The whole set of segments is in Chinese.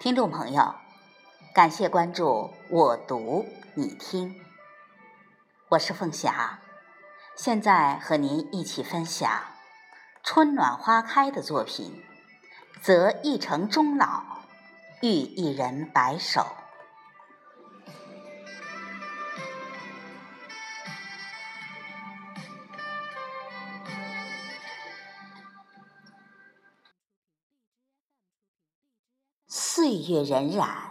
听众朋友，感谢关注我读你听，我是凤霞，现在和您一起分享春暖花开的作品，择一城终老，遇一人白首。月荏苒，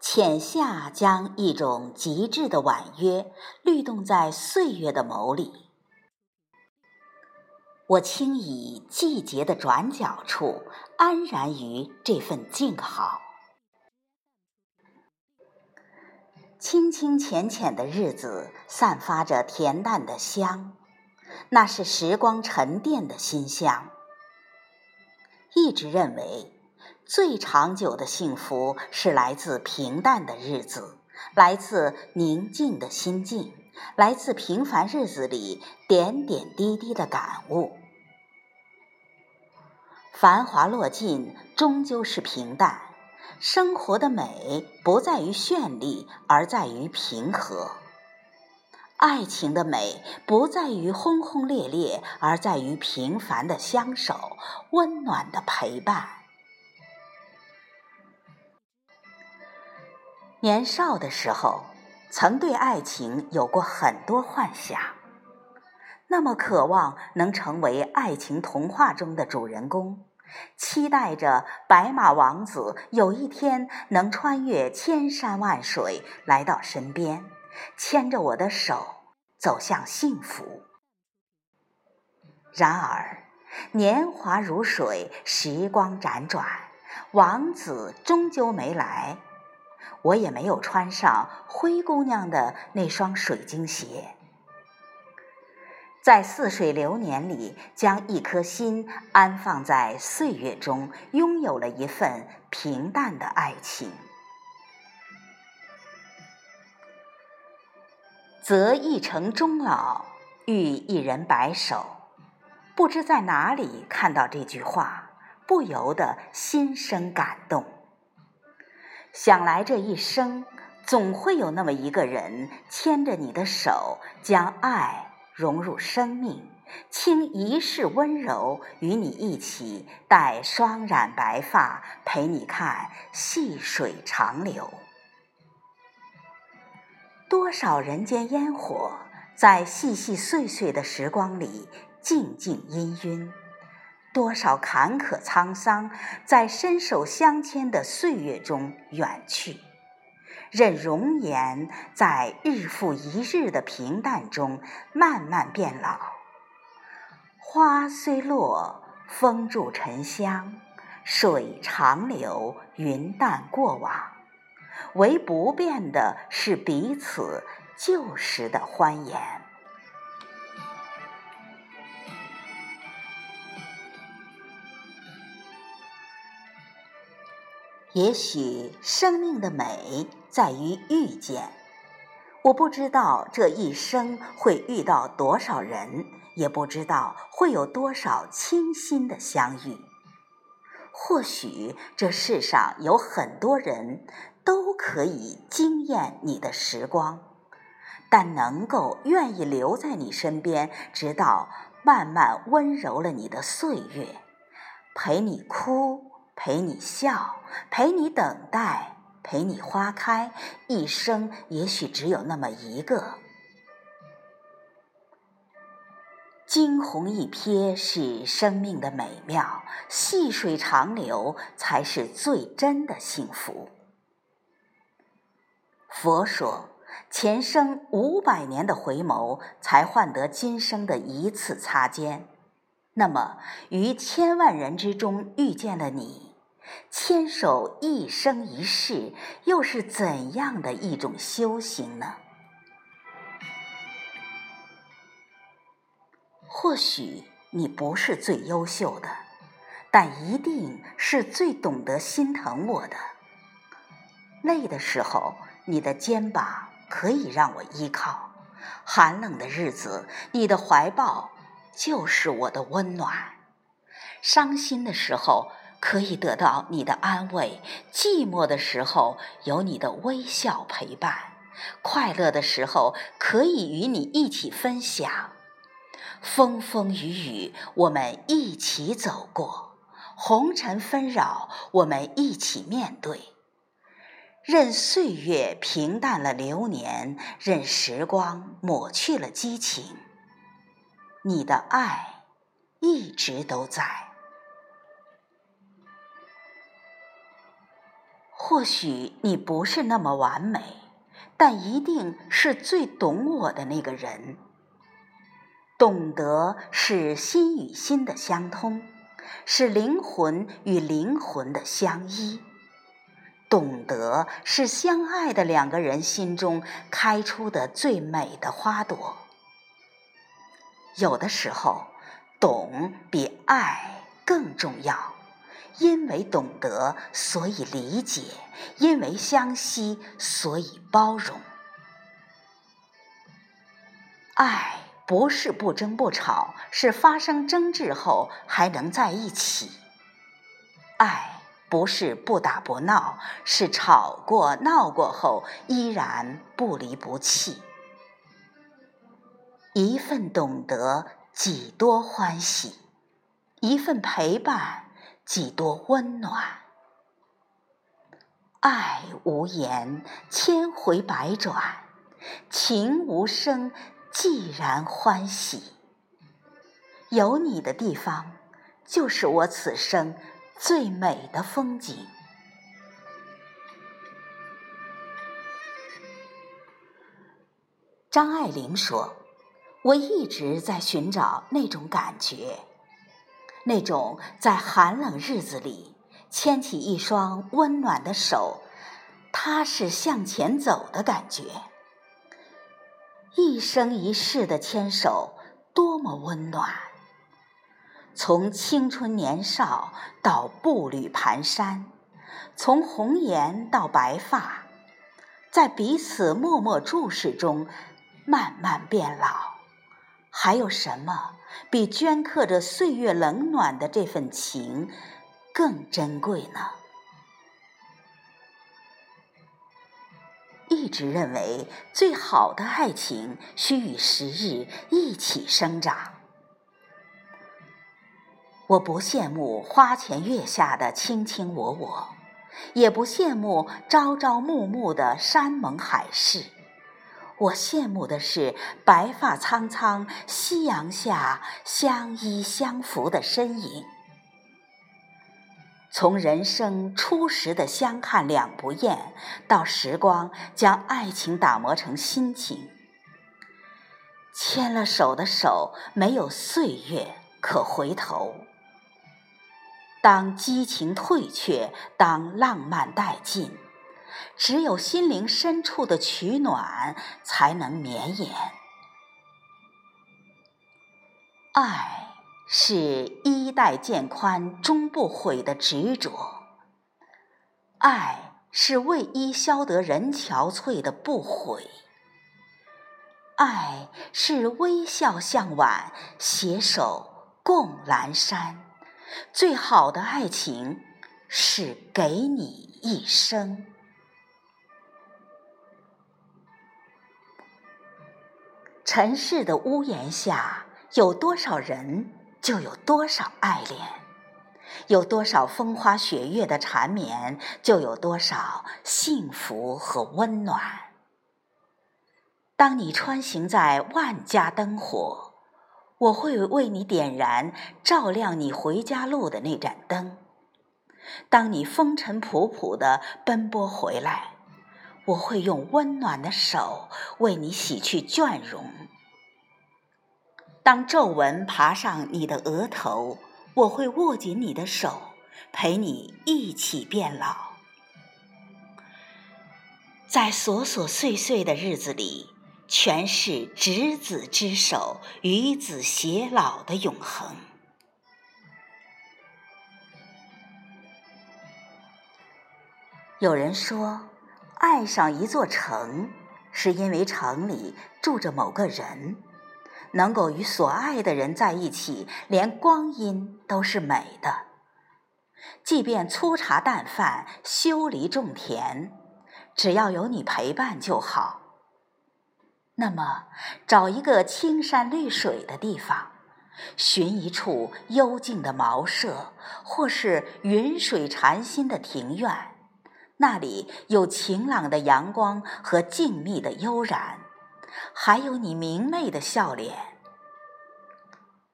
浅夏将一种极致的婉约律动在岁月的眸里。我轻倚季节的转角处，安然于这份静好。清清浅浅的日子，散发着恬淡的香，那是时光沉淀的馨香。一直认为。最长久的幸福是来自平淡的日子，来自宁静的心境，来自平凡日子里点点滴滴的感悟。繁华落尽，终究是平淡。生活的美不在于绚丽，而在于平和；爱情的美不在于轰轰烈烈，而在于平凡的相守，温暖的陪伴。年少的时候，曾对爱情有过很多幻想，那么渴望能成为爱情童话中的主人公，期待着白马王子有一天能穿越千山万水来到身边，牵着我的手走向幸福。然而，年华如水，时光辗转，王子终究没来。我也没有穿上灰姑娘的那双水晶鞋，在似水流年里，将一颗心安放在岁月中，拥有了一份平淡的爱情。择一城终老，遇一人白首。不知在哪里看到这句话，不由得心生感动。想来这一生，总会有那么一个人牵着你的手，将爱融入生命，倾一世温柔与你一起，待双染白发，陪你看细水长流。多少人间烟火，在细细碎碎的时光里静静氤氲。多少坎坷沧桑，在伸手相牵的岁月中远去，任容颜在日复一日的平淡中慢慢变老。花虽落，风住沉香，水长流，云淡过往，唯不变的是彼此旧时的欢颜。也许生命的美在于遇见。我不知道这一生会遇到多少人，也不知道会有多少倾心的相遇。或许这世上有很多人都可以惊艳你的时光，但能够愿意留在你身边，直到慢慢温柔了你的岁月，陪你哭。陪你笑，陪你等待，陪你花开，一生也许只有那么一个。惊鸿一瞥是生命的美妙，细水长流才是最真的幸福。佛说，前生五百年的回眸，才换得今生的一次擦肩。那么，于千万人之中遇见了你，牵手一生一世，又是怎样的一种修行呢？或许你不是最优秀的，但一定是最懂得心疼我的。累的时候，你的肩膀可以让我依靠；寒冷的日子，你的怀抱。就是我的温暖。伤心的时候，可以得到你的安慰，寂寞的时候有你的微笑陪伴，快乐的时候可以与你一起分享。风风雨雨，我们一起走过；红尘纷扰，我们一起面对。任岁月平淡了流年，任时光抹去了激情，你的爱一直都在。或许你不是那么完美，但一定是最懂我的那个人。懂得是心与心的相通，是灵魂与灵魂的相依。懂得是相爱的两个人心中开出的最美的花朵。有的时候，懂比爱更重要。因为懂得，所以理解；因为相惜，所以包容。爱不是不争不吵，是发生争执后还能在一起；爱不是不打不闹，是吵过闹过后依然不离不弃。一份懂得，几多欢喜；一份陪伴。几多温暖，爱无言，千回百转；情无声，既然欢喜。有你的地方，就是我此生最美的风景。张爱玲说：“我一直在寻找那种感觉。”那种在寒冷日子里牵起一双温暖的手，踏实向前走的感觉。一生一世的牵手，多么温暖！从青春年少到步履蹒跚，从红颜到白发，在彼此默默注视中，慢慢变老。还有什么？比镌刻着岁月冷暖的这份情更珍贵呢？一直认为，最好的爱情需与时日一起生长。我不羡慕花前月下的卿卿我我，也不羡慕朝朝暮暮的山盟海誓。我羡慕的是白发苍苍、夕阳下相依相扶的身影。从人生初时的相看两不厌，到时光将爱情打磨成亲情，牵了手的手没有岁月可回头。当激情退却，当浪漫殆尽。只有心灵深处的取暖，才能绵延。爱是衣带渐宽终不悔的执着，爱是为伊消得人憔悴的不悔，爱是微笑向晚，携手共阑珊。最好的爱情是给你一生。尘世的屋檐下，有多少人，就有多少爱恋；有多少风花雪月的缠绵，就有多少幸福和温暖。当你穿行在万家灯火，我会为你点燃照亮你回家路的那盏灯；当你风尘仆仆的奔波回来，我会用温暖的手为你洗去倦容。当皱纹爬上你的额头，我会握紧你的手，陪你一起变老。在琐琐碎碎的日子里，全是执子之手，与子偕老的永恒。有人说。爱上一座城，是因为城里住着某个人，能够与所爱的人在一起，连光阴都是美的。即便粗茶淡饭、修篱种田，只要有你陪伴就好。那么，找一个青山绿水的地方，寻一处幽静的茅舍，或是云水禅心的庭院，那里有晴朗的阳光和静谧的悠然，还有你明媚的笑脸。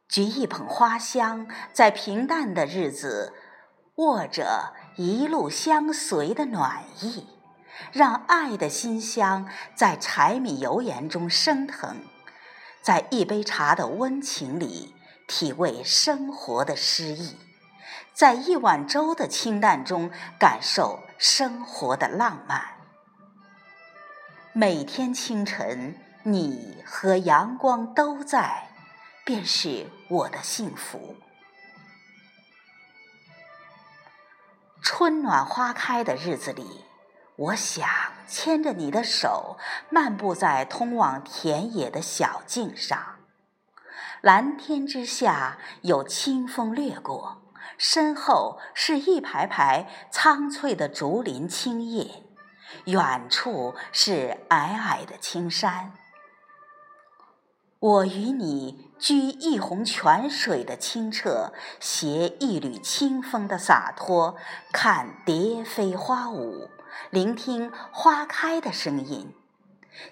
举一捧花香，在平淡的日子，握着一路相随的暖意，让爱的馨香在柴米油盐中升腾，在一杯茶的温情里体味生活的诗意，在一碗粥的清淡中感受生活的浪漫。每天清晨，你和阳光都在。便是我的幸福。春暖花开的日子里，我想牵着你的手，漫步在通往田野的小径上。蓝天之下，有清风掠过，身后是一排排苍翠的竹林青叶，远处是矮矮的青山。我与你居一泓泉水的清澈，携一缕清风的洒脱，看蝶飞花舞，聆听花开的声音，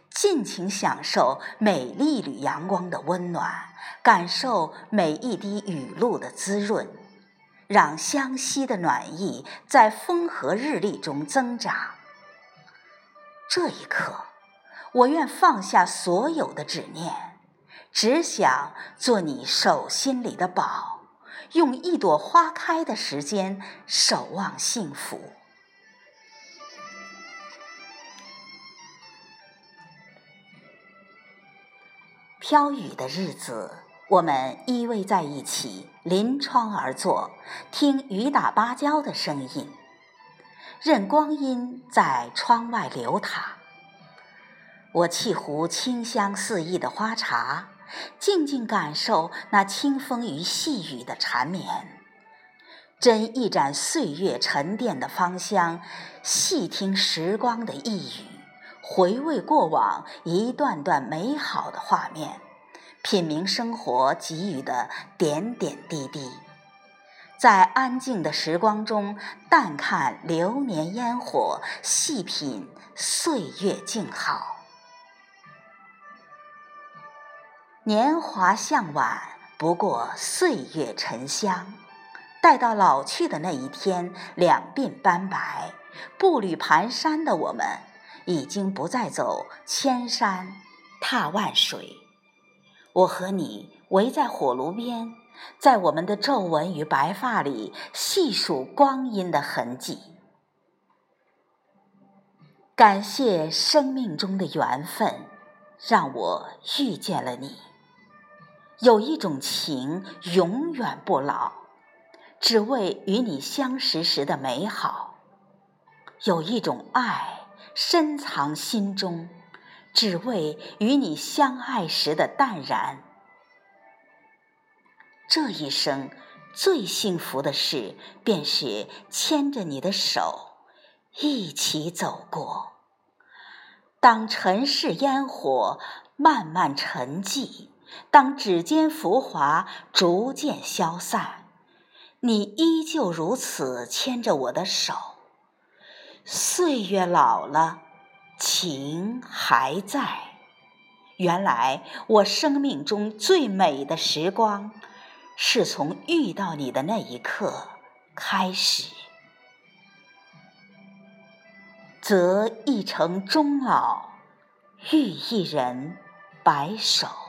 尽情享受每一缕阳光的温暖，感受每一滴雨露的滋润，让湘西的暖意在风和日丽中增长。这一刻，我愿放下所有的执念。只想做你手心里的宝，用一朵花开的时间守望幸福。飘雨的日子，我们依偎在一起，临窗而坐，听雨打芭蕉的声音，任光阴在窗外流淌。我沏壶清香四溢的花茶。静静感受那清风与细雨的缠绵，斟一盏岁月沉淀的芳香，细听时光的呓语，回味过往一段段美好的画面，品茗生活给予的点点滴滴，在安静的时光中淡看流年烟火，细品岁月静好。年华向晚，不过岁月沉香。待到老去的那一天，两鬓斑白，步履蹒跚的我们，已经不再走千山踏万水。我和你围在火炉边，在我们的皱纹与白发里细数光阴的痕迹。感谢生命中的缘分，让我遇见了你。有一种情永远不老，只为与你相识时的美好；有一种爱深藏心中，只为与你相爱时的淡然。这一生最幸福的事，便是牵着你的手一起走过。当尘世烟火慢慢沉寂。当指尖浮华逐渐消散，你依旧如此牵着我的手。岁月老了，情还在。原来我生命中最美的时光，是从遇到你的那一刻开始。择一城终老，遇一人白首。